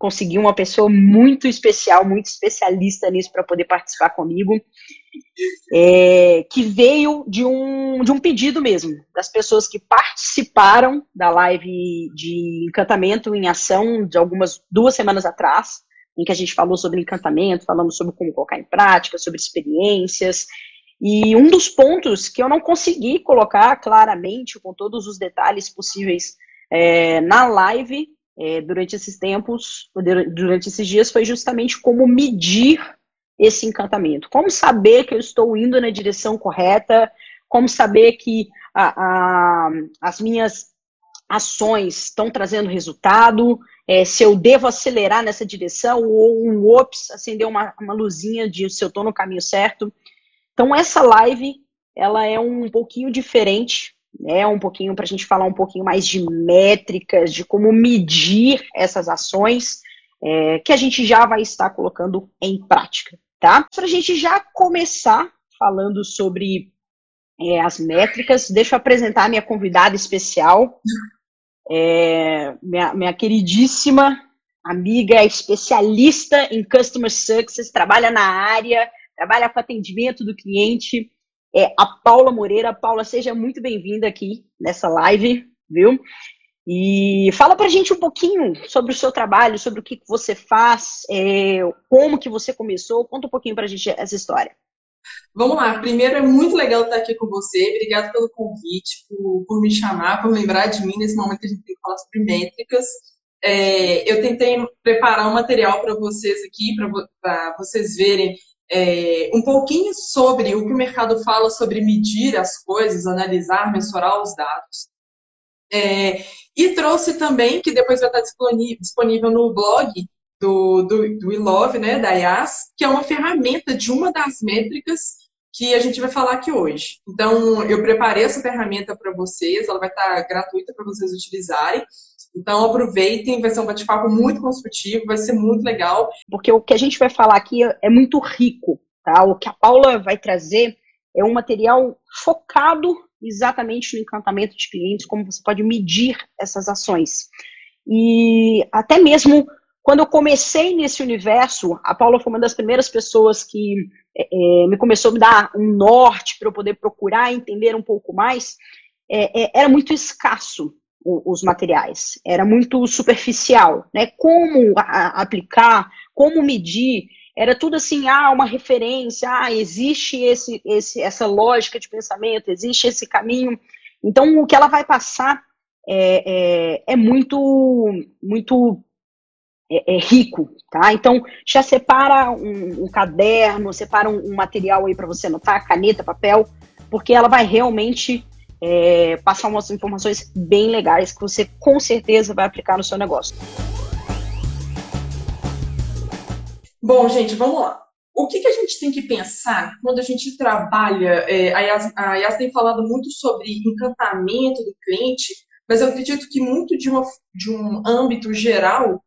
De conseguir uma pessoa muito especial, muito especialista nisso para poder participar comigo, é, que veio de um, de um pedido mesmo, das pessoas que participaram da live de encantamento em ação de algumas duas semanas atrás, em que a gente falou sobre encantamento, falamos sobre como colocar em prática, sobre experiências, e um dos pontos que eu não consegui colocar claramente, com todos os detalhes possíveis é, na live, é, durante esses tempos, durante esses dias, foi justamente como medir esse encantamento. Como saber que eu estou indo na direção correta, como saber que a, a, as minhas ações estão trazendo resultado, é, se eu devo acelerar nessa direção, ou um ops, acender uma, uma luzinha de se eu estou no caminho certo. Então, essa live, ela é um pouquinho diferente, né, um pouquinho para a gente falar um pouquinho mais de métricas, de como medir essas ações é, que a gente já vai estar colocando em prática, tá? Para a gente já começar falando sobre é, as métricas, deixa eu apresentar a minha convidada especial, é, minha, minha queridíssima amiga, especialista em Customer Success, trabalha na área, trabalha com atendimento do cliente, é a Paula Moreira. Paula, seja muito bem-vinda aqui nessa live, viu? E fala pra gente um pouquinho sobre o seu trabalho, sobre o que você faz, é, como que você começou. Conta um pouquinho pra gente essa história. Vamos lá. Primeiro, é muito legal estar aqui com você. Obrigada pelo convite, por, por me chamar, por lembrar de mim nesse momento que a gente tem que falar sobre métricas. É, eu tentei preparar um material para vocês aqui, para vocês verem é, um pouquinho sobre o que o mercado fala sobre medir as coisas, analisar, mensurar os dados. É, e trouxe também, que depois vai estar disponível no blog do, do, do Ilove, né, da IAS, que é uma ferramenta de uma das métricas que a gente vai falar aqui hoje. Então, eu preparei essa ferramenta para vocês, ela vai estar gratuita para vocês utilizarem. Então aproveitem, vai ser um bate-papo muito construtivo, vai ser muito legal. Porque o que a gente vai falar aqui é muito rico, tá? O que a Paula vai trazer é um material focado exatamente no encantamento de clientes, como você pode medir essas ações. E até mesmo quando eu comecei nesse universo, a Paula foi uma das primeiras pessoas que é, é me começou a me dar um norte para eu poder procurar entender um pouco mais. É, é, era muito escasso os materiais. Era muito superficial, né? Como a, aplicar, como medir, era tudo assim, ah, uma referência, ah, existe esse, esse, essa lógica de pensamento, existe esse caminho. Então, o que ela vai passar é, é, é muito, muito é, é, rico, tá? Então, já separa um, um caderno, separa um, um material aí para você anotar, caneta, papel, porque ela vai realmente é, passar umas informações bem legais que você com certeza vai aplicar no seu negócio. Bom, gente, vamos lá. O que, que a gente tem que pensar quando a gente trabalha? É, a, Yas, a Yas tem falado muito sobre encantamento do cliente, mas eu acredito que muito de, uma, de um âmbito geral,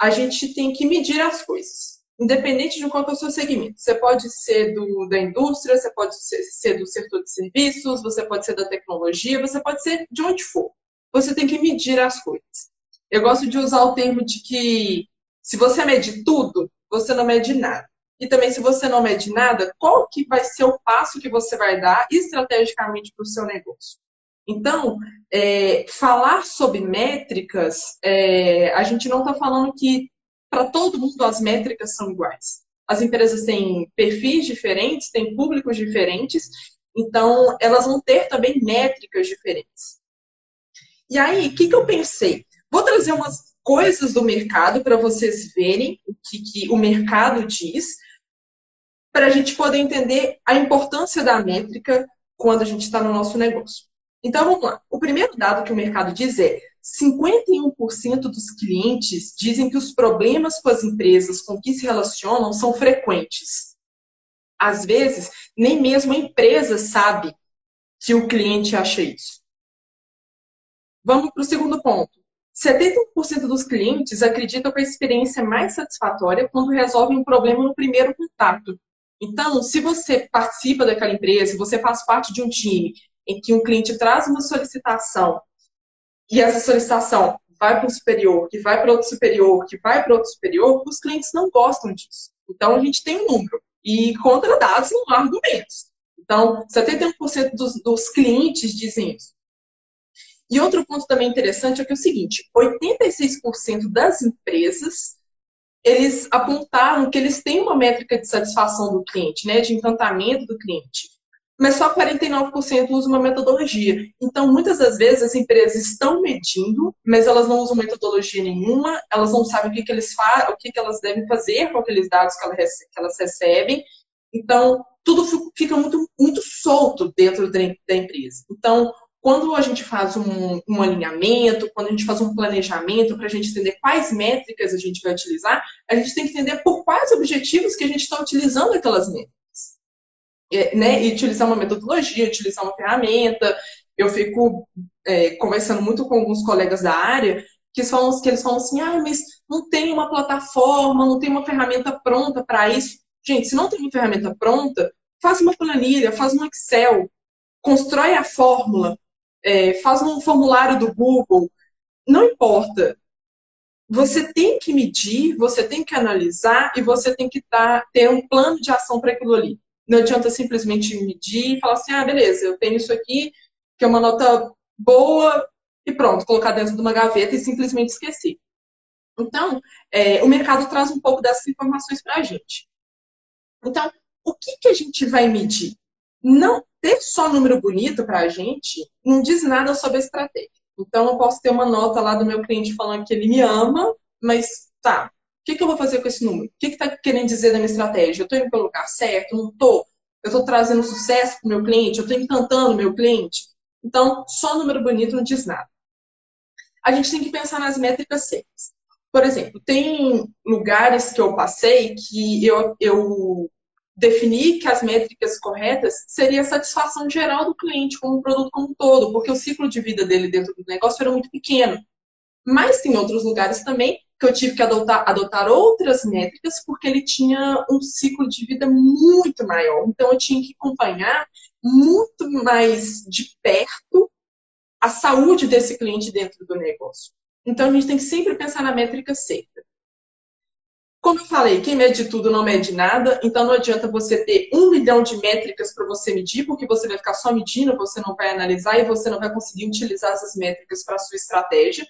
a gente tem que medir as coisas independente de qual é o seu segmento. Você pode ser do, da indústria, você pode ser, ser do setor de serviços, você pode ser da tecnologia, você pode ser de onde for. Você tem que medir as coisas. Eu gosto de usar o termo de que se você mede tudo, você não mede nada. E também, se você não mede nada, qual que vai ser o passo que você vai dar estrategicamente para o seu negócio? Então, é, falar sobre métricas, é, a gente não está falando que para todo mundo as métricas são iguais. As empresas têm perfis diferentes, têm públicos diferentes, então elas vão ter também métricas diferentes. E aí, o que, que eu pensei? Vou trazer umas coisas do mercado para vocês verem o que, que o mercado diz, para a gente poder entender a importância da métrica quando a gente está no nosso negócio. Então vamos lá. O primeiro dado que o mercado diz é 51% dos clientes dizem que os problemas com as empresas com que se relacionam são frequentes. Às vezes, nem mesmo a empresa sabe que o cliente acha isso. Vamos para o segundo ponto. 71% dos clientes acreditam que a experiência é mais satisfatória quando resolvem um problema no primeiro contato. Então, se você participa daquela empresa, você faz parte de um time em que um cliente traz uma solicitação e essa solicitação vai para um superior, que vai para outro superior, que vai para outro superior, os clientes não gostam disso. Então, a gente tem um número. E contra dados não há argumentos. Então, 71% dos, dos clientes dizem isso. E outro ponto também interessante é que é o seguinte: 86% das empresas eles apontaram que eles têm uma métrica de satisfação do cliente, né, de encantamento do cliente mas só 49% usam uma metodologia. Então, muitas das vezes, as empresas estão medindo, mas elas não usam metodologia nenhuma, elas não sabem o que, que eles fazem, o que, que elas devem fazer com aqueles dados que elas recebem. Então, tudo fica muito, muito solto dentro da empresa. Então, quando a gente faz um, um alinhamento, quando a gente faz um planejamento para a gente entender quais métricas a gente vai utilizar, a gente tem que entender por quais objetivos que a gente está utilizando aquelas métricas. Né, e utilizar uma metodologia, utilizar uma ferramenta. Eu fico é, conversando muito com alguns colegas da área que, falam, que eles falam assim, ah, mas não tem uma plataforma, não tem uma ferramenta pronta para isso. Gente, se não tem uma ferramenta pronta, faz uma planilha, faz um Excel, constrói a fórmula, é, faz um formulário do Google, não importa. Você tem que medir, você tem que analisar e você tem que dar, ter um plano de ação para aquilo ali. Não adianta simplesmente medir e falar assim, ah, beleza, eu tenho isso aqui, que é uma nota boa, e pronto, colocar dentro de uma gaveta e simplesmente esquecer. Então, é, o mercado traz um pouco dessas informações para a gente. Então, o que, que a gente vai medir? Não ter só número bonito para a gente não diz nada sobre a estratégia. Então, eu posso ter uma nota lá do meu cliente falando que ele me ama, mas tá, que, que eu vou fazer com esse número? O que está querendo dizer da minha estratégia? Eu estou indo pelo lugar certo? Não estou? Eu estou trazendo sucesso para o meu cliente? Eu estou encantando o meu cliente? Então, só número bonito não diz nada. A gente tem que pensar nas métricas certas. Por exemplo, tem lugares que eu passei que eu, eu defini que as métricas corretas seria a satisfação geral do cliente com o produto como um todo, porque o ciclo de vida dele dentro do negócio era muito pequeno. Mas tem outros lugares também que eu tive que adotar, adotar outras métricas porque ele tinha um ciclo de vida muito maior. Então eu tinha que acompanhar muito mais de perto a saúde desse cliente dentro do negócio. Então a gente tem que sempre pensar na métrica certa. Como eu falei, quem mede tudo não mede nada, então não adianta você ter um milhão de métricas para você medir, porque você vai ficar só medindo, você não vai analisar e você não vai conseguir utilizar essas métricas para a sua estratégia.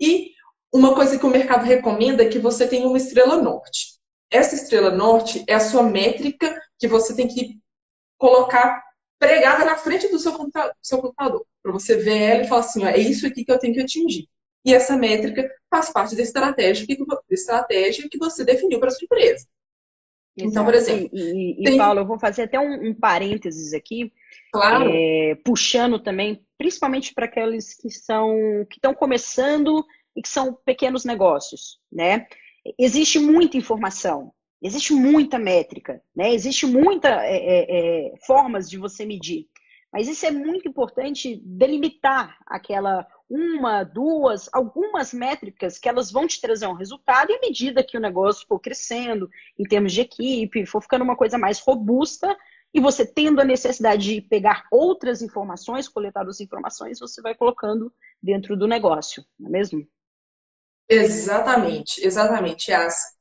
E uma coisa que o mercado recomenda é que você tenha uma estrela norte. Essa estrela norte é a sua métrica que você tem que colocar pregada na frente do seu computador, para você ver ela e falar assim, ó, é isso aqui que eu tenho que atingir. E essa métrica faz parte da estratégia que, da estratégia que você definiu para sua empresa. Exato. Então, por exemplo. E, e, tem... Paulo, eu vou fazer até um, um parênteses aqui. Claro. É, puxando também, principalmente para aqueles que são que estão começando e que são pequenos negócios, né? Existe muita informação, existe muita métrica, né? Existe muita é, é, é, formas de você medir, mas isso é muito importante delimitar aquela uma, duas, algumas métricas que elas vão te trazer um resultado e à medida que o negócio for crescendo em termos de equipe, for ficando uma coisa mais robusta, e você tendo a necessidade de pegar outras informações, coletar outras informações, você vai colocando dentro do negócio, não é mesmo? Exatamente, exatamente.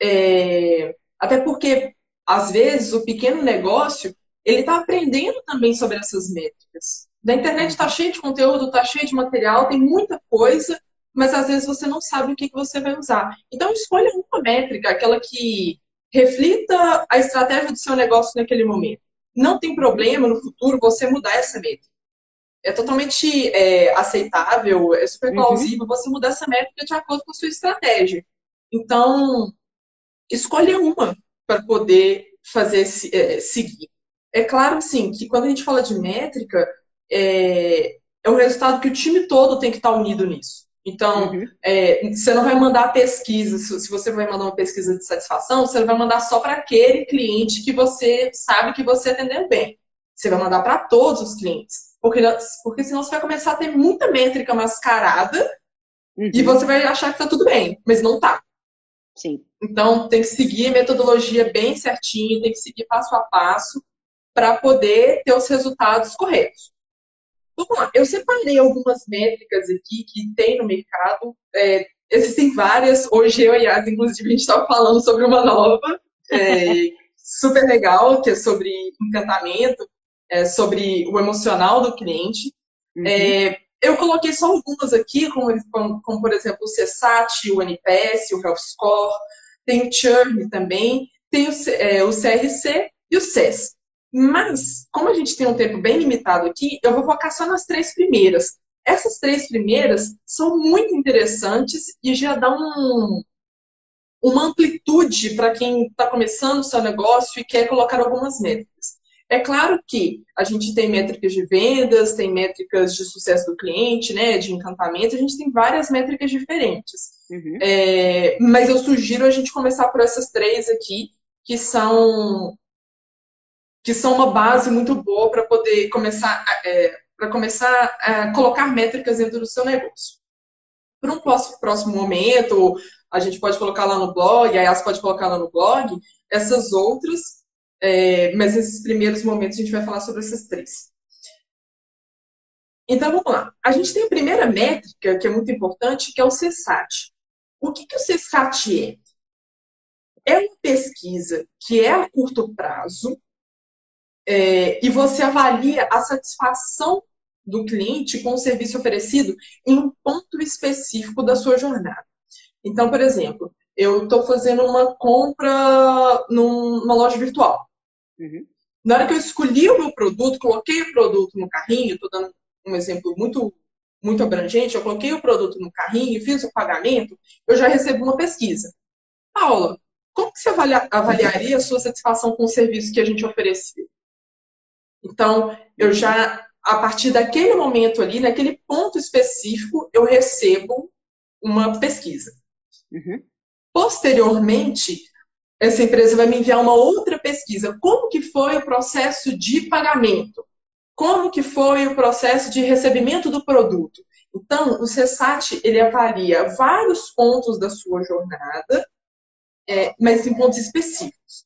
É, até porque, às vezes, o pequeno negócio, ele está aprendendo também sobre essas métricas. Da internet está cheio de conteúdo, está cheio de material, tem muita coisa, mas às vezes você não sabe o que, que você vai usar. Então, escolha uma métrica, aquela que reflita a estratégia do seu negócio naquele momento. Não tem problema no futuro você mudar essa métrica é totalmente é, aceitável, é super uhum. plausível uhum. você mudar essa métrica de acordo com a sua estratégia. Então, escolha uma para poder fazer é, seguir. É claro, sim, que quando a gente fala de métrica, é, é um resultado que o time todo tem que estar unido nisso. Então, uhum. é, você não vai mandar pesquisa, se você vai mandar uma pesquisa de satisfação, você não vai mandar só para aquele cliente que você sabe que você atendeu bem. Você vai mandar para todos os clientes. Porque, porque senão você vai começar a ter muita métrica mascarada uhum. e você vai achar que está tudo bem, mas não está. Sim. Então, tem que seguir a metodologia bem certinho, tem que seguir passo a passo para poder ter os resultados corretos. Vamos lá, eu separei algumas métricas aqui que tem no mercado. É, existem várias. Hoje eu e a Yas, inclusive, a gente estava falando sobre uma nova, é, super legal, que é sobre encantamento, é, sobre o emocional do cliente. Uhum. É, eu coloquei só algumas aqui, como, como, como, por exemplo o CSAT, o NPS, o Health Score, tem o Churn também, tem o, é, o CRC e o CES. Mas, como a gente tem um tempo bem limitado aqui, eu vou focar só nas três primeiras. Essas três primeiras são muito interessantes e já dão um, uma amplitude para quem está começando o seu negócio e quer colocar algumas métricas. É claro que a gente tem métricas de vendas, tem métricas de sucesso do cliente, né, de encantamento, a gente tem várias métricas diferentes. Uhum. É, mas eu sugiro a gente começar por essas três aqui, que são que são uma base muito boa para poder começar é, para começar a colocar métricas dentro do seu negócio. Para um próximo momento, a gente pode colocar lá no blog, a Yas pode colocar lá no blog, essas outras, é, mas nesses primeiros momentos a gente vai falar sobre essas três. Então vamos lá. A gente tem a primeira métrica, que é muito importante, que é o CSAT. O que, que o CSAT é? É uma pesquisa que é a curto prazo, é, e você avalia a satisfação do cliente com o serviço oferecido em um ponto específico da sua jornada. Então, por exemplo, eu estou fazendo uma compra numa loja virtual. Uhum. Na hora que eu escolhi o meu produto, coloquei o produto no carrinho, estou dando um exemplo muito, muito abrangente, eu coloquei o produto no carrinho, fiz o pagamento, eu já recebo uma pesquisa. Paula, como que você avaliaria a sua satisfação com o serviço que a gente ofereceu? Então, eu já, a partir daquele momento ali, naquele ponto específico, eu recebo uma pesquisa. Uhum. Posteriormente, essa empresa vai me enviar uma outra pesquisa. Como que foi o processo de pagamento? Como que foi o processo de recebimento do produto? Então, o CESAT, ele avalia vários pontos da sua jornada, é, mas em pontos específicos.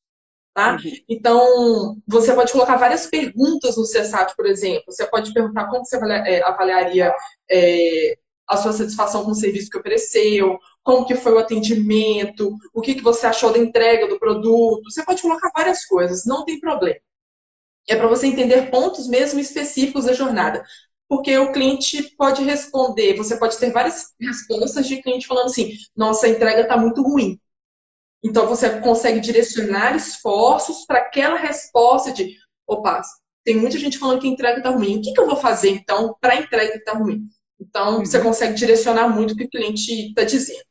Tá? Uhum. Então, você pode colocar várias perguntas no CSAT, por exemplo. Você pode perguntar como você é, avaliaria é, a sua satisfação com o serviço que ofereceu, como que foi o atendimento, o que, que você achou da entrega do produto. Você pode colocar várias coisas, não tem problema. É para você entender pontos mesmo específicos da jornada. Porque o cliente pode responder, você pode ter várias respostas de cliente falando assim, nossa, a entrega está muito ruim. Então, você consegue direcionar esforços para aquela resposta de, opa, tem muita gente falando que a entrega está ruim. O que, que, eu vou fazer, então, para a entrega que está ruim? Então, uhum. você consegue direcionar muito o que o cliente está dizendo.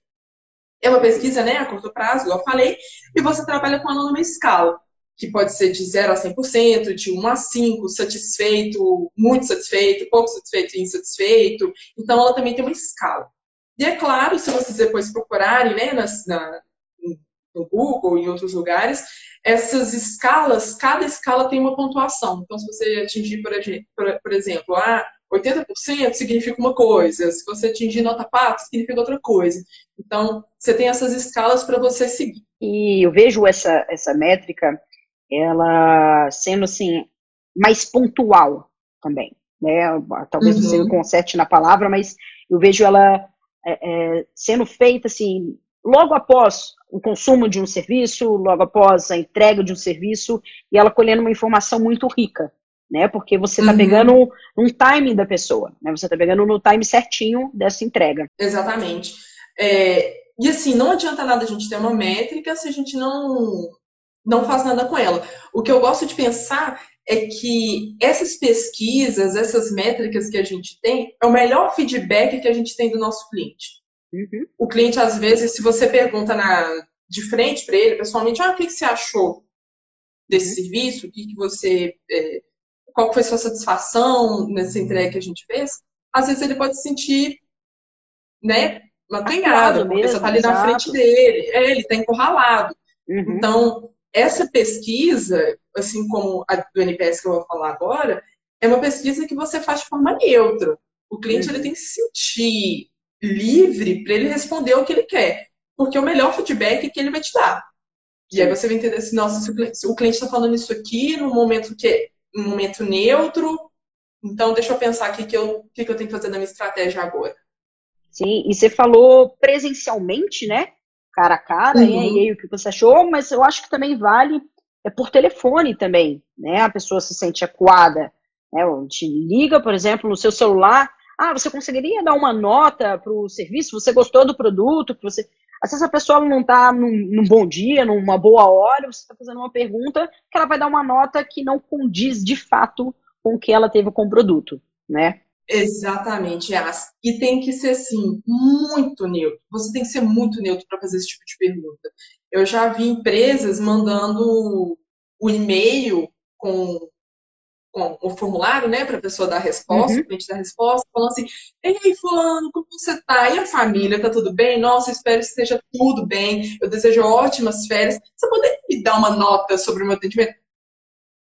É uma pesquisa, né, a curto prazo, igual eu falei, e você trabalha com ela numa escala, que pode ser de 0 a 100%, de 1 a 5, satisfeito, muito satisfeito, pouco satisfeito e insatisfeito. Então, ela também tem uma escala. E é claro, se vocês depois procurarem, né, nas, na, no Google e em outros lugares, essas escalas, cada escala tem uma pontuação. Então, se você atingir, por, por, exemplo, ah, 80% significa uma coisa, se você atingir nota 4, significa outra coisa. Então, você tem essas escalas para você seguir. E eu vejo essa, essa métrica, ela sendo, assim, mais pontual também. Né? Talvez uhum. você me conserte na palavra, mas eu vejo ela é, é, sendo feita, assim, logo após o consumo de um serviço, logo após a entrega de um serviço, e ela colhendo uma informação muito rica, né? Porque você está uhum. pegando um timing da pessoa, né? Você está pegando no time certinho dessa entrega. Exatamente. É, e assim, não adianta nada a gente ter uma métrica se a gente não, não faz nada com ela. O que eu gosto de pensar é que essas pesquisas, essas métricas que a gente tem, é o melhor feedback que a gente tem do nosso cliente. Uhum. O cliente, às vezes, se você pergunta na, de frente para ele, pessoalmente, ah, o que, que você achou desse uhum. serviço? O que, que você. É, qual foi sua satisfação nessa entrega que a gente fez? às vezes ele pode se sentir, né, mantenhado, porque você está ali exato. na frente dele, é, ele está encurralado. Uhum. Então, essa pesquisa, assim como a do NPS que eu vou falar agora, é uma pesquisa que você faz de forma neutra. O cliente uhum. ele tem que se sentir livre para ele responder o que ele quer, porque o melhor feedback é que ele vai te dar. E aí você vai entender assim, nossa, se o cliente está falando isso aqui num momento que é um momento neutro, então deixa eu pensar aqui que eu, o que, que eu tenho que fazer na minha estratégia agora. Sim, e você falou presencialmente, né? Cara a cara, uhum. e aí o que você achou, mas eu acho que também vale é por telefone também, né? A pessoa se sente acuada, né? Te liga, por exemplo, no seu celular, ah, você conseguiria dar uma nota para o serviço? Você gostou do produto? Que você às vezes a pessoa não está num, num, bom dia, numa boa hora, você está fazendo uma pergunta que ela vai dar uma nota que não condiz de fato com o que ela teve com o produto, né? Exatamente. E tem que ser, assim, muito neutro. Você tem que ser muito neutro para fazer esse tipo de pergunta. Eu já vi empresas mandando o e-mail com com o formulário, né, para a pessoa dar a resposta, uhum. o cliente dar a resposta, falando assim: Ei, Fulano, como você tá? E a família, tá tudo bem? Nossa, espero que esteja tudo bem. Eu desejo ótimas férias. Você poderia me dar uma nota sobre o meu atendimento?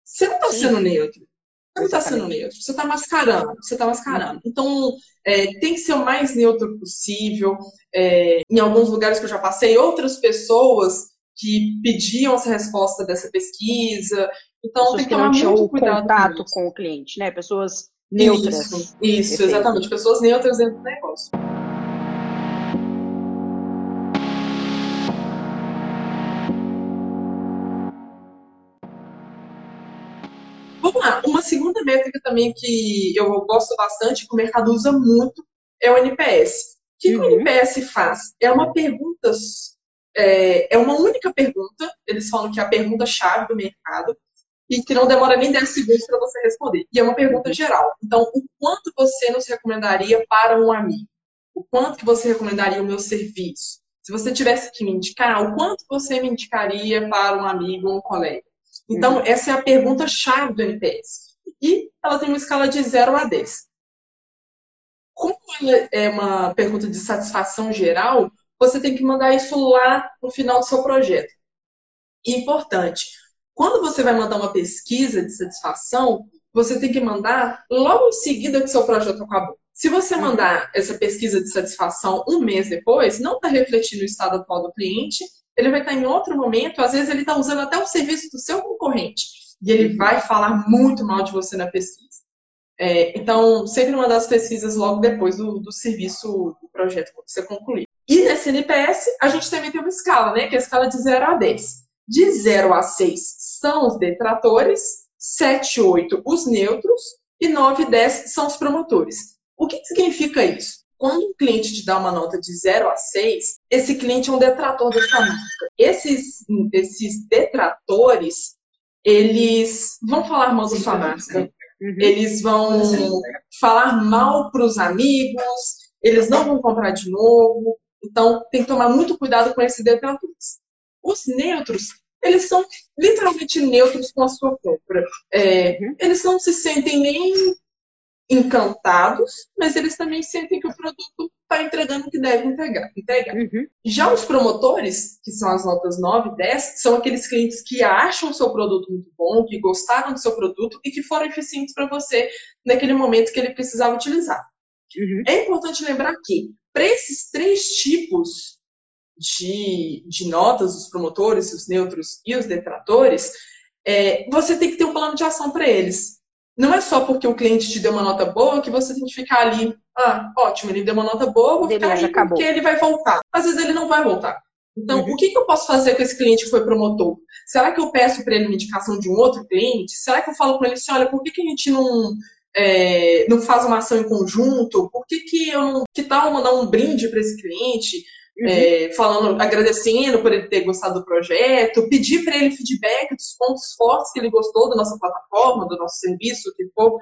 Você não está sendo neutro. Você não está sendo neutro. Você está mascarando. Você está mascarando. Então, é, tem que ser o mais neutro possível. É, em alguns lugares que eu já passei, outras pessoas que pediam essa resposta dessa pesquisa. Então Pessoas tem que, que tomar não muito cuidado contato com, com, o cliente, né? Pessoas neutras. Isso, isso exatamente. Pessoas neutras dentro do negócio. Vamos lá, uma segunda métrica também que eu gosto bastante, que o mercado usa muito, é o NPS. O que, uhum. que o uhum. NPS faz? É uma pergunta é, é uma única pergunta, eles falam que é a pergunta-chave do mercado, e que não demora nem 10 segundos para você responder. E é uma pergunta geral. Então, o quanto você nos recomendaria para um amigo? O quanto que você recomendaria o meu serviço? Se você tivesse que me indicar, o quanto você me indicaria para um amigo ou um colega? Então, uhum. essa é a pergunta-chave do NPS. E ela tem uma escala de 0 a 10. Como ela é uma pergunta de satisfação geral, você tem que mandar isso lá no final do seu projeto. importante, quando você vai mandar uma pesquisa de satisfação, você tem que mandar logo em seguida que seu projeto acabou. Se você uhum. mandar essa pesquisa de satisfação um mês depois, não está refletindo o estado atual do cliente, ele vai estar em outro momento, às vezes ele está usando até o serviço do seu concorrente, e ele uhum. vai falar muito mal de você na pesquisa. É, então, sempre mandar as pesquisas logo depois do, do serviço do projeto que você concluir. E nesse NPS, a gente também tem uma escala, né? Que é a escala de 0 a 10. De 0 a 6 são os detratores, 7 8 os neutros e 9 e 10 são os promotores. O que significa isso? Quando um cliente te dá uma nota de 0 a 6, esse cliente é um detrator da sua marca. Esses, esses detratores, eles vão falar mal da sua marca. Uhum. Eles vão falar mal para os amigos, eles não vão comprar de novo, então, tem que tomar muito cuidado com esses detratores. Os neutros, eles são literalmente neutros com a sua compra. É, uhum. Eles não se sentem nem encantados, mas eles também sentem que o produto está entregando o que deve entregar. entregar. Uhum. Já os promotores, que são as notas 9 e 10, são aqueles clientes que acham o seu produto muito bom, que gostaram do seu produto e que foram eficientes para você naquele momento que ele precisava utilizar. Uhum. É importante lembrar que para esses três tipos de, de notas, os promotores, os neutros e os detratores, é, você tem que ter um plano de ação para eles. Não é só porque o cliente te deu uma nota boa que você tem que ficar ali, ah, ótimo, ele deu uma nota boa, vou ficar aí porque ele vai voltar. Às vezes ele não vai voltar. Então, uhum. o que, que eu posso fazer com esse cliente que foi promotor? Será que eu peço para ele uma indicação de um outro cliente? Será que eu falo com ele assim, olha, por que, que a gente não é, não faz uma ação em conjunto? Por que, que eu não. Que tal mandar um brinde para esse cliente? Uhum. É, falando, agradecendo por ele ter gostado do projeto, pedir para ele feedback dos pontos fortes que ele gostou da nossa plataforma, do nosso serviço, que for.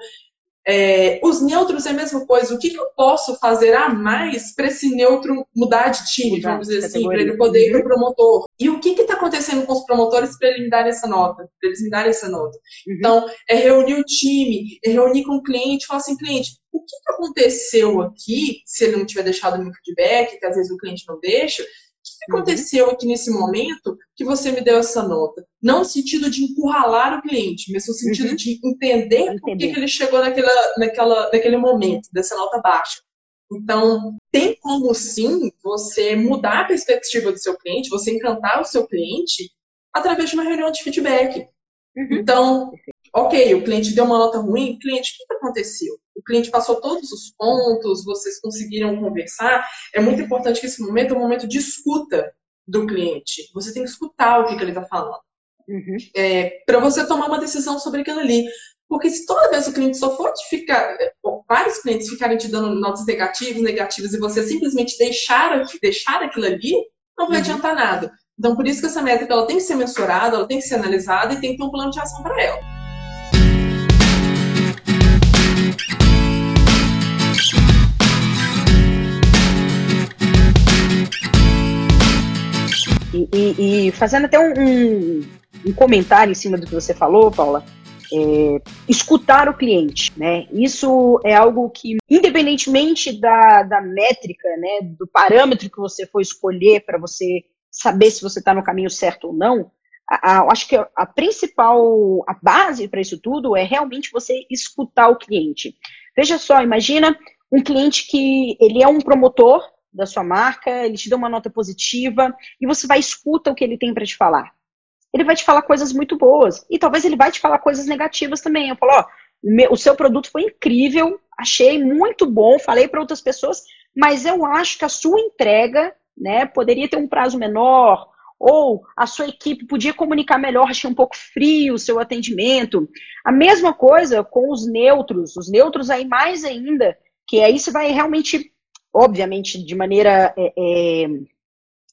É, os neutros é a mesma coisa. O que, que eu posso fazer a mais para esse neutro mudar de time, mudar vamos dizer assim, para ele poder ir para o promotor? E o que está acontecendo com os promotores para ele me dar essa nota? Para eles me darem essa nota. Uhum. Então, é reunir o time, é reunir com o cliente, falar assim, cliente, o que, que aconteceu aqui, se ele não tiver deixado meu feedback, que às vezes o cliente não deixa, que aconteceu aqui nesse momento que você me deu essa nota? Não no sentido de encurralar o cliente, mas no sentido uhum. de entender por que, ele chegou naquela, naquela, naquele momento, dessa nota baixa. Então, tem como sim você mudar a perspectiva do seu cliente, você encantar o seu cliente através de uma reunião de feedback. Uhum. Então, ok, o cliente deu uma nota ruim, cliente, o que aconteceu? O cliente passou todos os pontos, vocês conseguiram conversar. É muito importante que esse momento é um momento de escuta do cliente. Você tem que escutar o que, que ele está falando. Uhum. É, para você tomar uma decisão sobre aquilo ali. Porque se toda vez o cliente só for te ficar, vários clientes ficarem te dando notas negativas, negativas, e você simplesmente deixar, deixar aquilo ali, não vai uhum. adiantar nada. Então, por isso que essa métrica ela tem que ser mensurada, ela tem que ser analisada e tem que ter um plano de ação para ela. E, e, fazendo até um, um, um, comentário em cima do que você falou, Paula, é, escutar o cliente, né? Isso é algo que, independentemente da, da métrica, né, do parâmetro que você for escolher para você saber se você está no caminho certo ou não, acho que a, a principal, a base para isso tudo é realmente você escutar o cliente. Veja só, imagina um cliente que ele é um promotor da sua marca, ele te deu uma nota positiva e você vai escuta o que ele tem para te falar. Ele vai te falar coisas muito boas e talvez ele vai te falar coisas negativas também. Eu falo, ó, o, o seu produto foi incrível, achei muito bom, falei para outras pessoas, mas eu acho que a sua entrega, né, poderia ter um prazo menor ou a sua equipe podia comunicar melhor, achei um pouco frio o seu atendimento. A mesma coisa com os neutros, os neutros aí mais ainda, que aí você vai realmente obviamente de maneira é, é,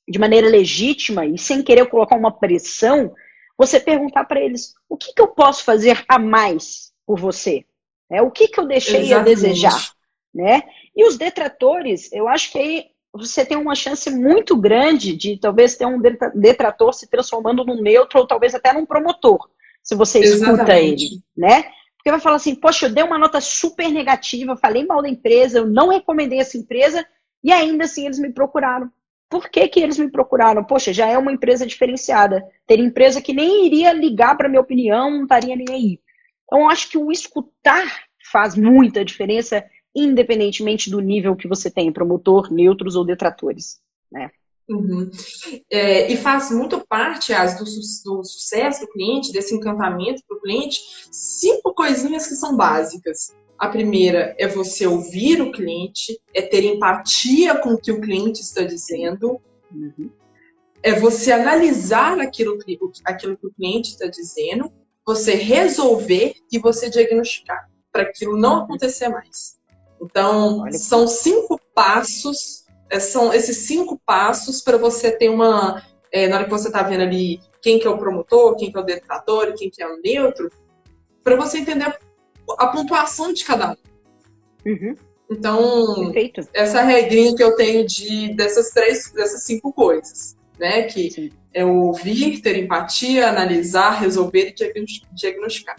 de maneira legítima e sem querer colocar uma pressão, você perguntar para eles o que, que, eu posso fazer a mais por você, né? o que, que eu deixei Exatamente. a desejar, né? E os detratores, eu acho que aí você tem uma chance muito grande de talvez ter um detrator se transformando num neutro ou talvez até num promotor, se você Exatamente. escuta ele, né? Porque vai falar assim, poxa, eu dei uma nota super negativa, falei mal da empresa, eu não recomendei essa empresa e ainda assim eles me procuraram. Por que, que eles me procuraram? Poxa, já é uma empresa diferenciada. Ter empresa que nem iria ligar para minha opinião, não estaria nem aí. Então, eu acho que o escutar faz muita diferença, independentemente do nível que você tem, promotor, neutros ou detratores. Né? Uhum. É, e faz muito parte as, do, do, sucesso do cliente, desse encantamento para o cliente, cinco coisinhas que são básicas. A primeira é você ouvir o cliente, é ter empatia com o que o cliente está dizendo, uhum. é você analisar aquilo, aquilo que o cliente está dizendo, você resolver e você diagnosticar, para aquilo não uhum. acontecer mais. Então, são cinco passos são esses cinco passos para você ter uma. É, na hora que você está vendo ali quem que é o promotor, quem que é o detrator, quem que é o neutro, para você entender a, a, pontuação de cada um. Uhum. Então, Perfeito. essa regrinha que eu tenho de dessas três, dessas cinco coisas, né? Que Sim. é ouvir, ter empatia, analisar, resolver e diagnosticar.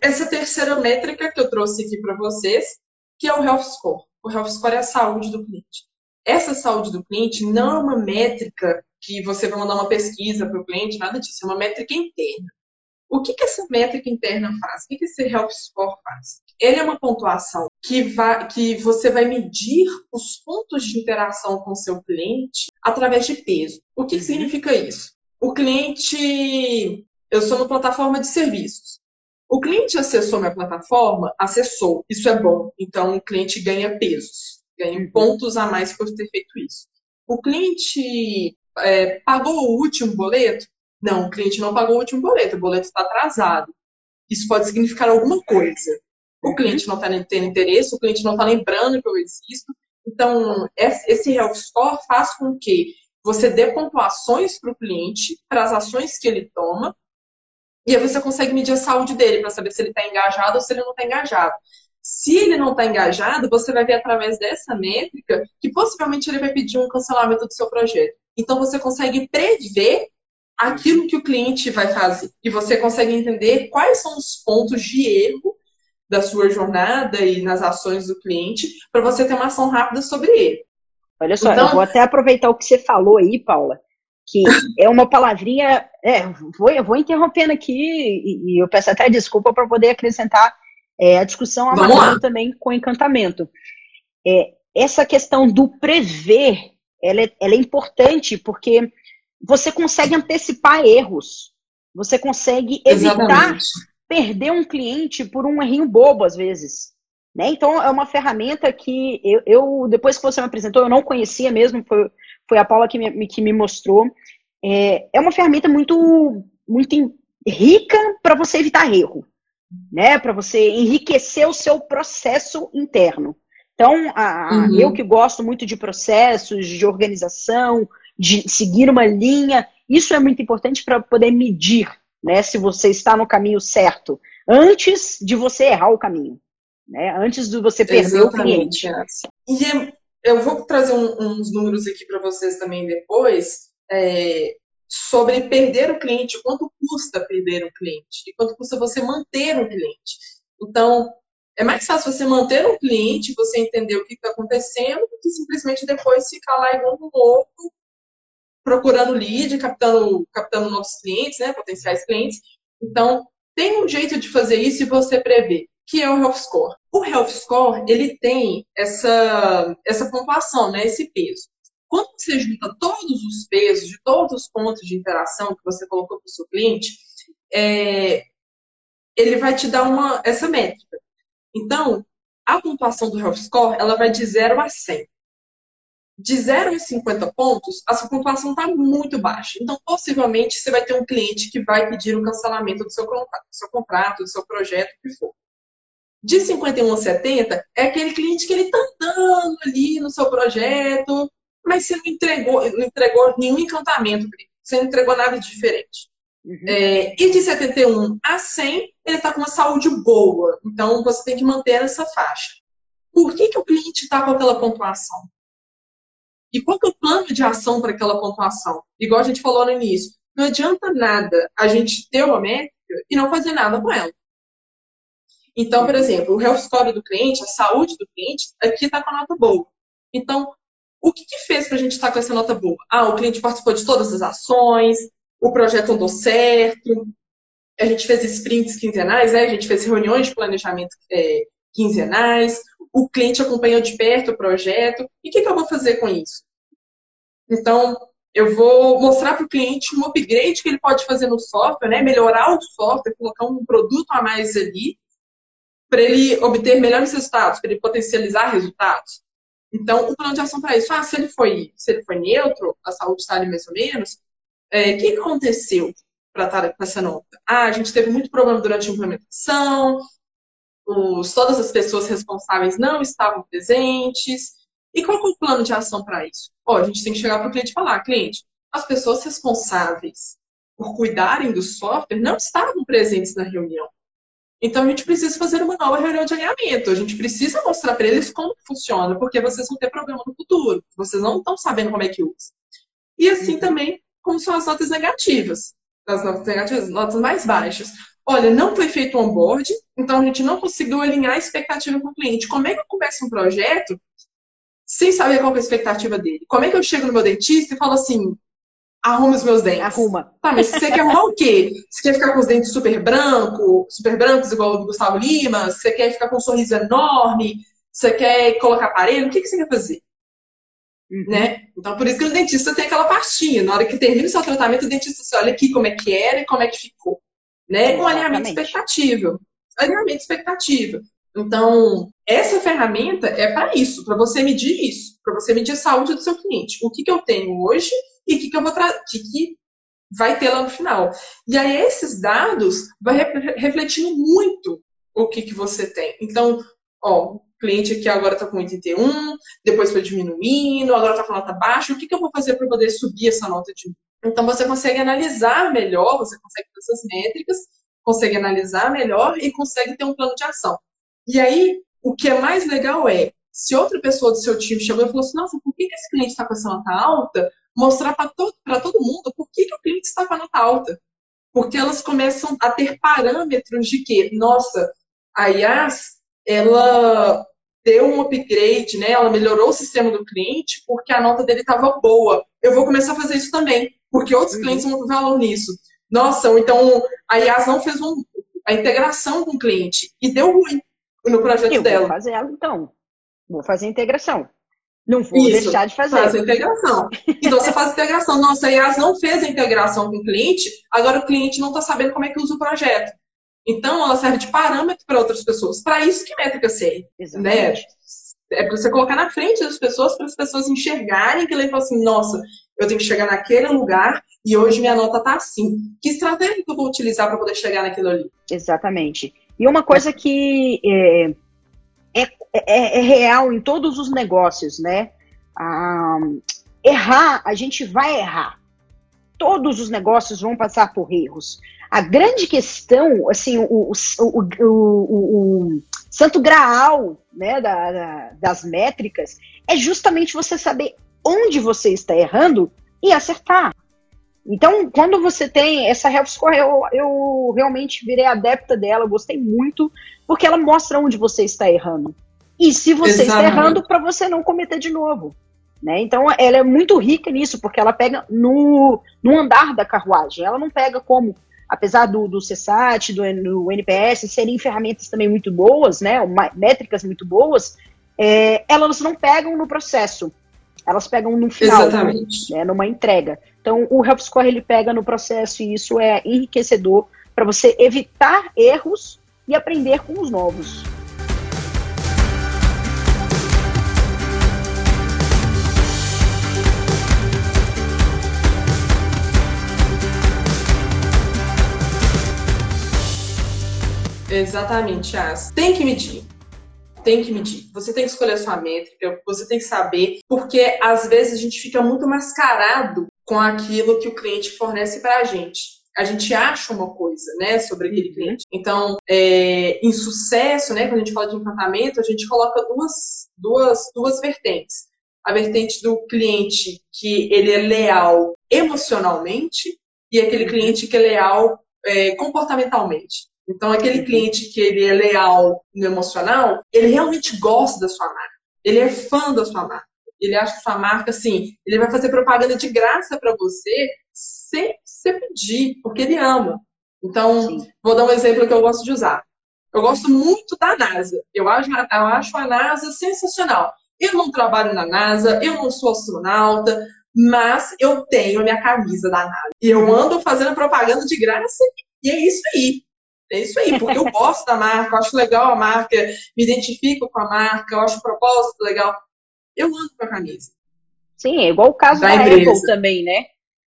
Essa terceira métrica que eu trouxe aqui para vocês, que é o Health Score. O Health Score é a saúde do cliente. Essa saúde do cliente não é uma métrica que você vai mandar uma pesquisa para o cliente, nada disso, é uma métrica interna. O que, que essa métrica interna faz? O que, que esse Health Score faz? Ele é uma pontuação que, vai, que você vai medir os pontos de interação com o seu cliente através de peso. O que, que uhum. significa isso? O cliente. Eu sou uma plataforma de serviços. O cliente acessou minha plataforma, acessou, isso é bom. Então o cliente ganha pesos, ganha uhum. pontos a mais por ter feito isso. O cliente é, pagou o último boleto? Não, o cliente não pagou o último boleto, o boleto está atrasado. Isso pode significar alguma coisa. O cliente não está tendo interesse, o cliente não está lembrando que eu existo. Então, esse health score faz com que você dê pontuações para o cliente, para as ações que ele toma, e aí você consegue medir a saúde dele para saber se ele está engajado ou se ele não está engajado. Se ele não está engajado, você vai ver através dessa métrica que possivelmente ele vai pedir um cancelamento do seu projeto. Então você consegue prever aquilo que o cliente vai fazer e você consegue entender quais são os pontos de erro da sua jornada e nas ações do cliente para você ter uma ação rápida sobre ele. Olha só, então, eu vou até aproveitar o que você falou aí, Paula, que é uma palavrinha. É, vou, eu vou interrompendo aqui e, e eu peço até desculpa para poder acrescentar é, a discussão amarrando também com encantamento. É, essa questão do prever, ela é, ela é importante porque você consegue antecipar erros. Você consegue evitar Exatamente. perder um cliente por um errinho bobo, às vezes. Né? Então, é uma ferramenta que eu, eu, depois que você me apresentou, eu não conhecia mesmo, foi, foi a Paula que me, que me mostrou. É, é uma ferramenta muito, muito rica para você evitar erro né? Para você enriquecer o seu processo interno. Então, a, uhum. eu que gosto muito de processos, de organização, de seguir uma linha, isso é muito importante para poder medir, né? Se você está no caminho certo, antes de você errar o caminho, né? Antes de você perder Exatamente. o cliente. E é, eu vou trazer um, uns números aqui para vocês também depois. É, sobre perder o cliente, quanto custa perder o cliente e quanto custa você manter um cliente. Então, é mais fácil você manter um cliente, você entender o que está acontecendo, do que simplesmente depois ficar lá igual um louco, procurando lead, captando, captando novos clientes, né, potenciais clientes. Então, tem um jeito de fazer isso e você prever, que é o Health Score. O Health Score, ele tem essa, essa pontuação, né, esse peso. Quando você junta todos os pesos de todos os pontos de interação que você colocou para o seu cliente, é, ele vai te dar uma, essa métrica. Então, a pontuação do Health Score, ela vai de 0 a 100. De 0 a 50 pontos, a sua pontuação está muito baixa. Então, possivelmente, você vai ter um cliente que vai pedir o um cancelamento do seu contrato, do seu, contrato, do seu projeto, o que for. De 51 a 70, é aquele cliente que ele está andando ali no seu projeto, mas você não entregou, não entregou nenhum encantamento, você não entregou nada de diferente. Uhum. É, e de 71 a 100, ele está com uma saúde boa. Então, você tem que manter essa faixa. Por que, que o cliente está com aquela pontuação? E qual que é o plano de ação para aquela pontuação? Igual a gente falou no início, não adianta nada a gente ter uma métrica e não fazer nada com ela. Então, por exemplo, o health score do cliente, a saúde do cliente, aqui está com a nota boa. Então, o que, que fez para a gente estar com essa nota boa? Ah, o cliente participou de todas as ações, o projeto andou certo, a gente fez sprints quinzenais, né? a gente fez reuniões de planejamento é, quinzenais, o cliente acompanhou de perto o projeto. E o que, que eu vou fazer com isso? Então, eu vou mostrar para o cliente um upgrade que ele pode fazer no software, né? melhorar o software, colocar um produto a mais ali, para ele obter melhores resultados, para ele potencializar resultados. Então, o plano de ação para isso, ah, se ele foi, se ele foi neutro, a saúde está ali mais ou menos, o é, que aconteceu para estar com essa nota? Ah, a gente teve muito problema durante a implementação, os, todas as pessoas responsáveis não estavam presentes. E qual é o plano de ação para isso? Oh, a gente tem que chegar para o cliente e falar, cliente, as pessoas responsáveis por cuidarem do software não estavam presentes na reunião. Então a gente precisa fazer uma nova reunião de alinhamento. A gente precisa mostrar para eles como funciona, porque vocês vão ter problema no futuro. Vocês não estão sabendo como é que usa. E assim uhum. também como são as notas negativas. As notas negativas, as notas mais baixas. Olha, não foi feito o onboard, então a gente não conseguiu alinhar a expectativa com o cliente. Como é que eu começo um projeto sem saber qual é a expectativa dele? Como é que eu chego no meu dentista e falo assim, arruma os meus dentes. Arruma. Tá, mas você quer arrumar o quê? Você quer ficar com os dentes super branco, super brancos, igual o do Gustavo Lima? Você quer ficar com um sorriso enorme? Você quer colocar aparelho? O que, que você quer fazer? Uhum. Né? Então, por isso que o dentista tem aquela pastinha. Na hora que termina o seu tratamento, o dentista você olha aqui como é que era e como é que ficou. Né? Um alinhamento expectativa. Alinhamento expectativa. Então, essa ferramenta é para isso, para você medir isso, para você medir a saúde do seu cliente. O que, que eu tenho hoje e o que, que eu vou que, que vai ter lá no final. E aí esses dados vai refletindo muito o que, que você tem. Então, ó, cliente aqui agora está com 81, depois foi diminuindo, agora está com nota baixa, o que, que eu vou fazer para poder subir essa nota de Então você consegue analisar melhor, você consegue ter essas métricas, consegue analisar melhor e consegue ter um plano de ação. E aí, o que é mais legal é, se outra pessoa do seu time chegou e falou assim, nossa, por que, que esse cliente está com essa nota alta? Mostrar para todo, todo mundo por que, que o cliente está com a nota alta. Porque elas começam a ter parâmetros de que, nossa, a IAS, ela deu um upgrade, né? Ela melhorou o sistema do cliente porque a nota dele estava boa. Eu vou começar a fazer isso também, porque outros uhum. clientes vão ter valor nisso. Nossa, então a IAS não fez um, a integração com o cliente e deu ruim no projeto eu dela. Vou fazer ela, então. Vou fazer integração. Não vou Isso, deixar de fazer. Faz a integração. Então você faz a integração. Nossa, a IAS não fez a integração com o cliente, agora o cliente não está sabendo como é que usa o projeto. Então, ela serve de parâmetro para outras pessoas. Para isso que métrica serve. Né? É para você colocar na frente das pessoas, para as pessoas enxergarem que ele fala assim, nossa, eu tenho que chegar naquele lugar e hoje minha nota está assim. Que estratégia que eu vou utilizar para poder chegar naquilo ali? Exatamente. E uma coisa que é, é, é, é real em todos os negócios, né? Ah, errar, a gente vai errar. Todos os negócios vão passar por erros. A grande questão, assim, o, o, o, o santo graal né, da, da, das métricas é justamente você saber onde você está errando e acertar. Então, quando você tem essa health score, eu, eu realmente virei adepta dela, gostei muito, porque ela mostra onde você está errando. E se você Exatamente. está errando, para você não cometer de novo. Né? Então, ela é muito rica nisso, porque ela pega no, no andar da carruagem. Ela não pega como apesar do, do CSAT, do, do NPS serem ferramentas também muito boas, né, métricas muito boas, é, elas não pegam no processo, elas pegam no final, Exatamente. Né, numa entrega. Então, o Help Score ele pega no processo e isso é enriquecedor para você evitar erros e aprender com os novos. Exatamente, As. Tem que medir. Tem que medir. Você tem que escolher a sua métrica, você tem que saber, porque às vezes a gente fica muito mascarado com aquilo que o cliente fornece para a gente a gente acha uma coisa, né, sobre aquele cliente. Então, é, em sucesso, né, quando a gente fala de encantamento, a gente coloca duas, duas, duas vertentes. A vertente do cliente que ele é leal emocionalmente e aquele uhum. cliente que é leal é, comportamentalmente. Então, aquele cliente que ele é leal no emocional, ele realmente gosta da sua marca. Ele é fã da sua marca. Ele acha que sua marca, assim, ele vai fazer propaganda de graça para você sem você pedir, porque ele ama. Então, Sim. vou dar um exemplo que eu gosto de usar. Eu gosto muito da NASA. Eu acho, eu acho a NASA sensacional. Eu não trabalho na NASA, eu não sou astronauta, mas eu tenho a minha camisa da NASA. E eu ando fazendo propaganda de graça e é isso aí. É isso aí, porque eu gosto da marca, eu acho legal a marca, me identifico com a marca, eu acho o propósito legal. Eu ando com a camisa. Sim, é igual o caso da, da Apple também, né?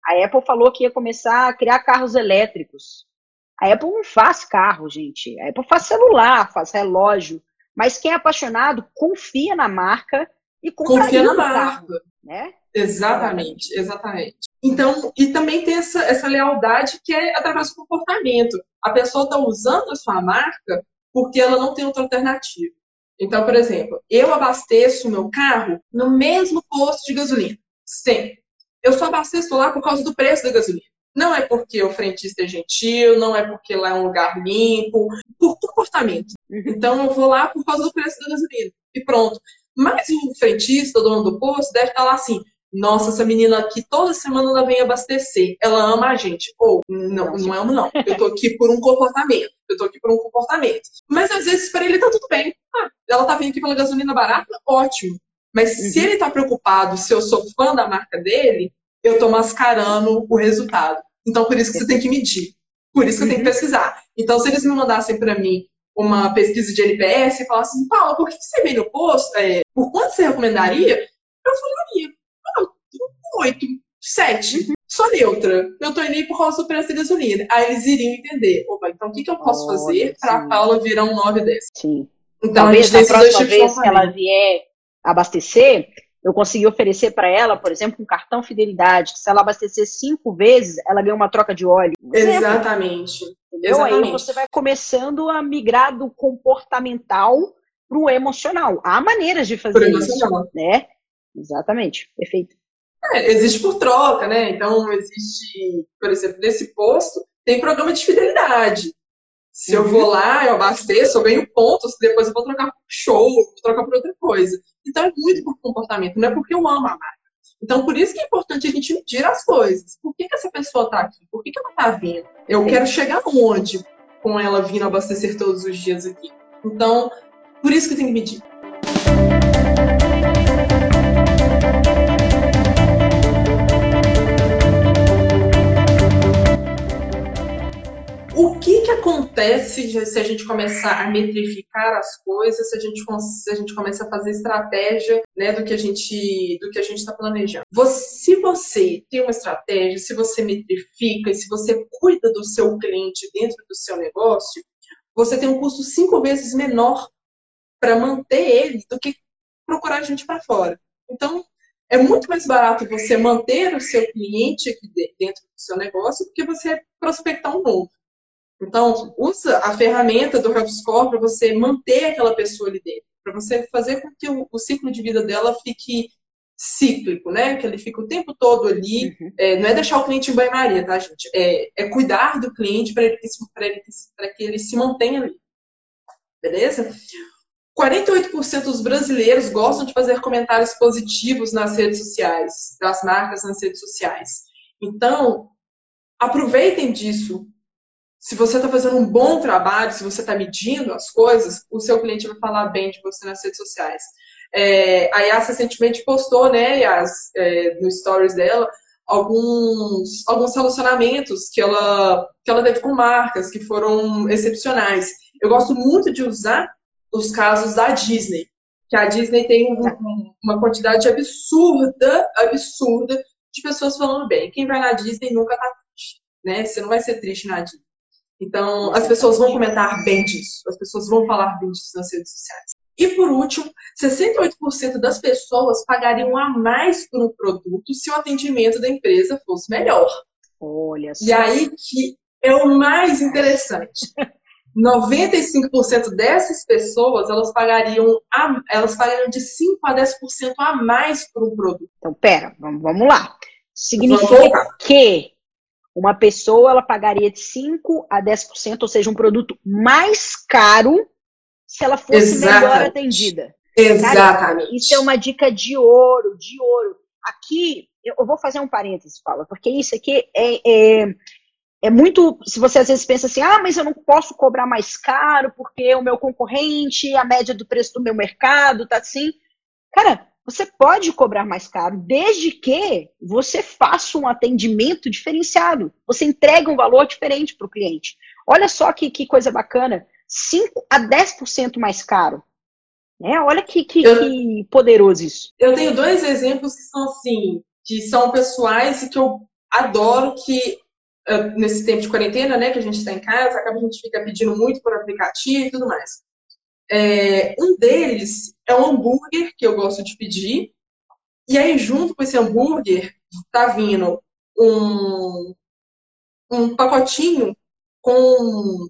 A Apple falou que ia começar a criar carros elétricos. A Apple não faz carro, gente. A Apple faz celular, faz relógio. Mas quem é apaixonado confia na marca e confia na marca, carro, né? Exatamente, exatamente. Então, e também tem essa, essa lealdade que é através do comportamento. A pessoa está usando a sua marca porque ela não tem outra alternativa. Então, por exemplo, eu abasteço o meu carro no mesmo posto de gasolina. Sempre. Eu só abasteço lá por causa do preço da gasolina. Não é porque o frentista é gentil, não é porque lá é um lugar limpo, por comportamento. Uhum. Então eu vou lá por causa do preço da gasolina. E pronto. Mas o frentista, o dono do posto, deve estar lá assim: nossa, essa menina aqui toda semana ela vem abastecer. Ela ama a gente. Ou, não, não amo, não. Eu tô aqui por um comportamento. Eu tô aqui por um comportamento. Mas às vezes para ele tá tudo bem. Ah, ela tá vindo aqui pela gasolina barata, ótimo. Mas uhum. se ele tá preocupado, se eu sou fã da marca dele, eu tô mascarando o resultado. Então por isso que você tem que medir. Por isso que eu tenho que uhum. pesquisar. Então, se eles me mandassem para mim uma pesquisa de NPS e falassem, Paula, por que você veio no posto? É, por quanto você recomendaria? Eu falaria, oito, sete. Sou neutra. Eu tô indo por causa do preço da gasolina. Aí eles iriam entender. Opa, então o que, que eu posso oh, fazer para a Paula virar um 9 10? Sim. Então, Talvez na próxima vez que ela vier abastecer, eu consegui oferecer para ela, por exemplo, um cartão fidelidade, que se ela abastecer cinco vezes, ela ganha uma troca de óleo. Exatamente. Entendeu? Exatamente. Aí você vai começando a migrar do comportamental para o emocional. Há maneiras de fazer isso, né? Exatamente, perfeito. É, existe por troca, né? Então, existe, por exemplo, nesse posto, tem programa de fidelidade. Se eu vou lá, eu abasteço, eu ganho pontos, depois eu vou trocar por show, vou trocar por outra coisa. Então é muito por comportamento, não é porque eu amo a marca. Então, por isso que é importante a gente medir as coisas. Por que, que essa pessoa está aqui? Por que, que ela está vindo? Eu quero chegar onde com ela vindo abastecer todos os dias aqui? Então, por isso que tem que medir. O que, que acontece se a gente começar a metrificar as coisas, se a gente, se a gente começa a fazer estratégia né, do que a gente do que a gente está planejando? Você, se você tem uma estratégia, se você metrifica e se você cuida do seu cliente dentro do seu negócio, você tem um custo cinco vezes menor para manter ele do que procurar gente para fora. Então, é muito mais barato você manter o seu cliente aqui dentro do seu negócio do que você prospectar um novo. Então, usa a ferramenta do HubScore para você manter aquela pessoa ali dentro, para você fazer com que o, o, ciclo de vida dela fique cíclico, né? Que ele fique o tempo todo ali. Uhum. É, não é deixar o cliente em banho-maria, tá, gente? É, é, cuidar do cliente para ele, ele, que ele se mantenha ali. Beleza? 48% dos brasileiros gostam de fazer comentários positivos nas redes sociais, das marcas nas redes sociais. Então, aproveitem disso se você está fazendo um bom trabalho, se você está medindo as coisas, o seu cliente vai falar bem de você nas redes sociais. É, a Yas recentemente postou, né, Yas, é, no stories dela, alguns, alguns relacionamentos que ela, que ela teve com marcas que foram excepcionais. Eu gosto muito de usar os casos da Disney, que a Disney tem um, uma quantidade absurda, absurda de pessoas falando bem. Quem vai na Disney nunca tá triste, né? Você não vai ser triste na Disney. Então, as pessoas vão comentar bem disso, as pessoas vão falar bem disso nas redes sociais. E por último, 68% das pessoas pagariam a mais por um produto se o atendimento da empresa fosse melhor. Olha só. E aí que é o mais interessante. 95% dessas pessoas, elas pagariam, a, elas pagariam de 5 a 10% a mais por um produto. Então, pera, vamos, vamos lá. Significa vamos que uma pessoa ela pagaria de 5 a 10%, ou seja, um produto mais caro se ela fosse Exatamente. melhor atendida. Exatamente. Cara, isso é uma dica de ouro, de ouro. Aqui, eu vou fazer um parênteses, Paula, porque isso aqui é, é, é muito. Se você às vezes pensa assim, ah, mas eu não posso cobrar mais caro porque o meu concorrente, a média do preço do meu mercado tá assim. Cara, você pode cobrar mais caro, desde que você faça um atendimento diferenciado. Você entrega um valor diferente para o cliente. Olha só que, que coisa bacana. 5 a 10% mais caro. Né? Olha que, que, eu, que, poderoso isso. Eu tenho dois exemplos que são assim, que são pessoais e que eu adoro que eh, nesse tempo de quarentena, né, que a gente está em casa, acaba a gente fica pedindo muito por aplicativo e tudo mais. É, um deles é um hambúrguer que eu gosto de pedir. E aí, junto com esse hambúrguer, tá vindo um, um pacotinho com,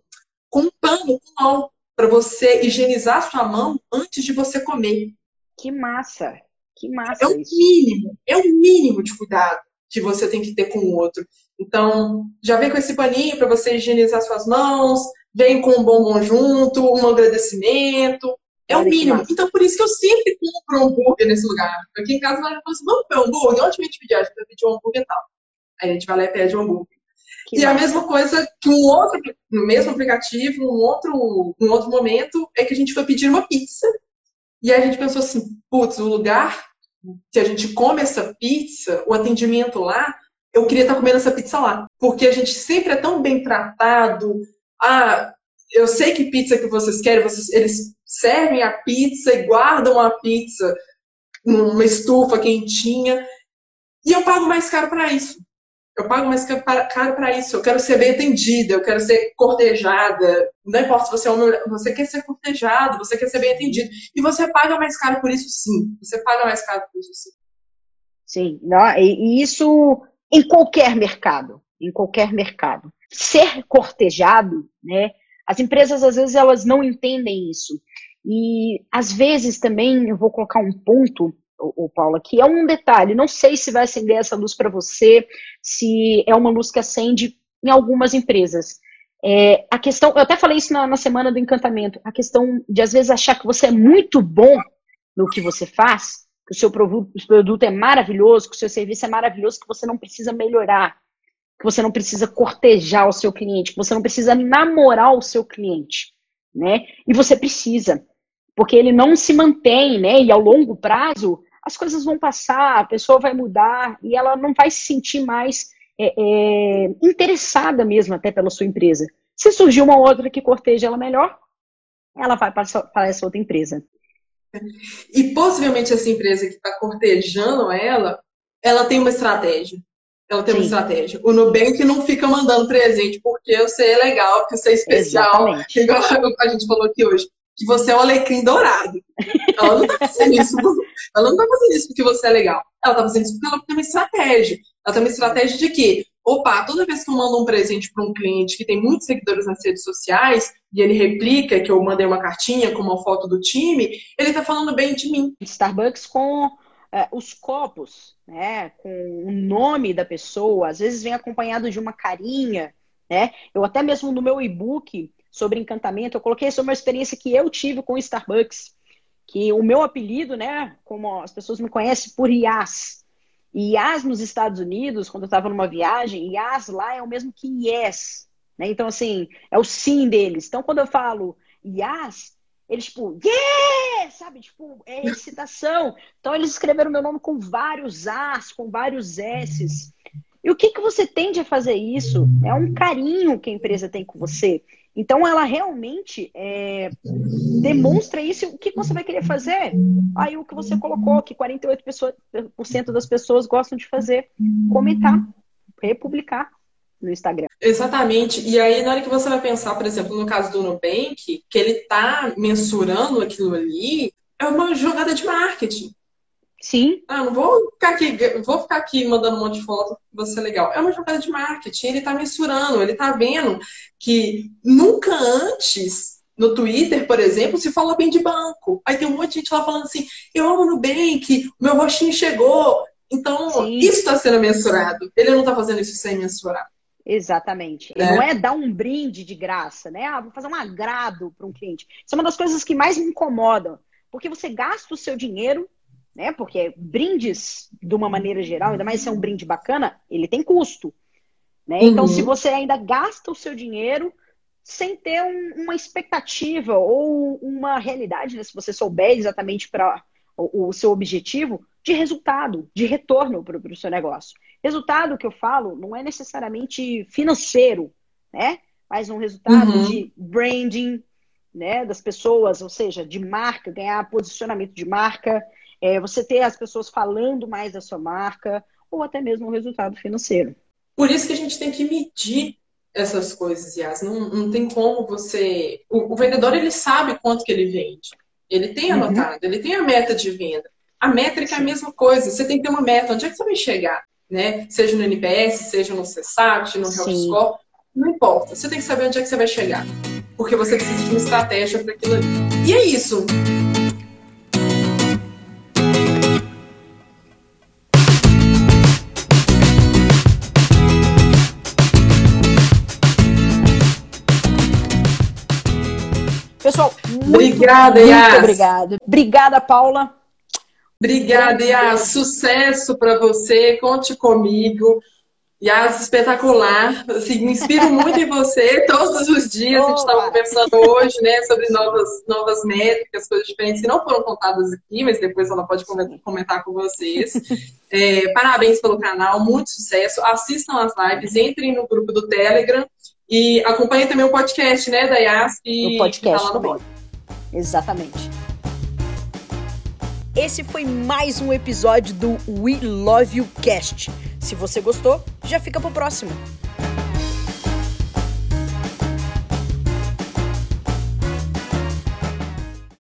com um pano com mão para você higienizar sua mão antes de você comer. Que massa! Que massa! É o mínimo, é o mínimo de cuidado que você tem que ter com o outro. Então, já vem com esse paninho para você higienizar suas mãos, vem com um bombom junto, um agradecimento. É o mínimo. Então, por isso que eu sempre compro um hambúrguer nesse lugar. Aqui em casa, ela fala assim: vamos comer um hambúrguer? Onde a gente pedir? A gente vai pedir um hambúrguer tal. Aí a gente vai lá e pede um hambúrguer. Que e massa. a mesma coisa que um outro, no mesmo aplicativo, um outro, um outro momento, é que a gente foi pedir uma pizza. E aí a gente pensou assim: putz, o lugar que a gente come essa pizza, o atendimento lá, eu queria estar comendo essa pizza lá. Porque a gente sempre é tão bem tratado, ah, eu sei que pizza que vocês querem, vocês, eles servem a pizza e guardam a pizza numa estufa quentinha. E eu pago mais caro para isso. Eu pago mais caro para isso. Eu quero ser bem atendida, eu quero ser cortejada. Não importa se você é homem, você quer ser cortejado, você quer ser bem atendido. E você paga mais caro por isso, sim. Você paga mais caro por isso, sim. Sim, e isso em qualquer mercado, em qualquer mercado. Ser cortejado, né? As empresas às vezes elas não entendem isso. E às vezes também eu vou colocar um ponto, o, Paula, que é um detalhe. Não sei se vai acender essa luz para você, se é uma luz que acende em algumas empresas. É, a questão, eu até falei isso na, na semana do encantamento, a questão de às vezes achar que você é muito bom no que você faz, que o seu produto é maravilhoso, que o seu serviço é maravilhoso, que você não precisa melhorar, que você não precisa cortejar o seu cliente, que você não precisa namorar o seu cliente, né? E você precisa porque ele não se mantém, né? E ao longo prazo, as coisas vão passar, a pessoa vai mudar e ela não vai se sentir mais é, é, interessada mesmo até pela sua empresa. Se surgir uma outra que corteja ela melhor, ela vai para, para essa outra empresa. E possivelmente essa empresa que está cortejando ela, ela tem uma estratégia. Ela tem Sim. uma estratégia. O Nubank não fica mandando presente porque você é legal, porque você é especial, Exatamente. igual a gente falou aqui hoje que você é o alecrim dourado. Ela não tá fazendo isso. Ela não tá fazendo isso porque você é legal. Ela tá fazendo isso porque ela tem uma estratégia. Ela tem uma estratégia de quê? Opa, toda vez que eu mando um presente para um cliente que tem muitos seguidores nas redes sociais e ele replica que eu mandei uma cartinha com uma foto do time, ele tá falando bem de mim. Starbucks com é, os copos, né, com o nome da pessoa, às vezes vem acompanhado de uma carinha, né? Eu até mesmo no meu e-book sobre encantamento, eu coloquei sobre uma experiência que eu tive com Starbucks, que o meu apelido, né, como as pessoas me conhecem por Yas. Yas nos Estados Unidos, quando eu estava numa viagem, Yas lá é o mesmo que Yes. Né? Então, assim, é o sim deles. Então, quando eu falo Yas, eles, tipo, yes! Sabe? Tipo, é excitação. Então, eles escreveram meu nome com vários As, com vários S's. E o que, que você tende a fazer isso? É um carinho que a empresa tem com você. Então, ela realmente é, demonstra isso. O que você vai querer fazer? Aí, o que você colocou, que 48% das pessoas gostam de fazer, comentar, republicar no Instagram. Exatamente. E aí, na hora que você vai pensar, por exemplo, no caso do Nubank, que ele está mensurando aquilo ali, é uma jogada de marketing. Sim. Ah, não vou ficar aqui, vou ficar aqui mandando um monte de foto, você legal. É uma jogada de marketing, ele está mensurando, ele está vendo que nunca antes, no Twitter, por exemplo, se falou bem de banco. Aí tem um monte de gente lá falando assim, eu amo Nubank, meu rostinho chegou. Então, Sim. isso está sendo mensurado. Ele não está fazendo isso sem mensurar. Exatamente. É. Não é dar um brinde de graça, né? Ah, vou fazer um agrado para um cliente. Isso é uma das coisas que mais me incomodam. Porque você gasta o seu dinheiro né? Porque brindes, de uma maneira geral, ainda mais se é um brinde bacana, ele tem custo. Né? Então, uhum. se você ainda gasta o seu dinheiro sem ter um, uma expectativa ou uma realidade, né? se você souber exatamente para o, o, seu objetivo, de resultado, de retorno para o seu negócio. Resultado que eu falo não é necessariamente financeiro, né? Mas um resultado uhum. de branding, né, das pessoas, ou seja, de marca, ganhar posicionamento de marca, é, você ter as pessoas falando mais da sua marca, ou até mesmo o resultado financeiro. Por isso que a gente tem que medir essas coisas, Yas. Não, não tem como você. O, o, vendedor ele sabe quanto que ele vende. Ele tem uhum. anotado, uhum. ele tem a meta de venda. A métrica é a mesma coisa. Você tem que ter uma meta. Onde é que você vai chegar? Né? Seja no NPS, seja no CSAT, no Health Score. Não importa. Você tem que saber onde é que você vai chegar. Porque você precisa de uma estratégia para aquilo ali. E é isso. Pessoal, muito, obrigada, muito Yas. obrigada. Obrigada, Paula. Obrigada, Yas. Sucesso para você. Conte comigo. Yas, espetacular. Assim, me inspiro muito em você todos os dias. a gente estava conversando hoje né, sobre novas, novas métricas, coisas diferentes que não foram contadas aqui, mas depois ela pode comentar com vocês. É, parabéns pelo canal, muito sucesso. Assistam as lives, entrem no grupo do Telegram e acompanhe também o podcast, né, da Yas, que o podcast tá lá no blog. Exatamente. Esse foi mais um episódio do We Love You Cast. Se você gostou, já fica pro próximo.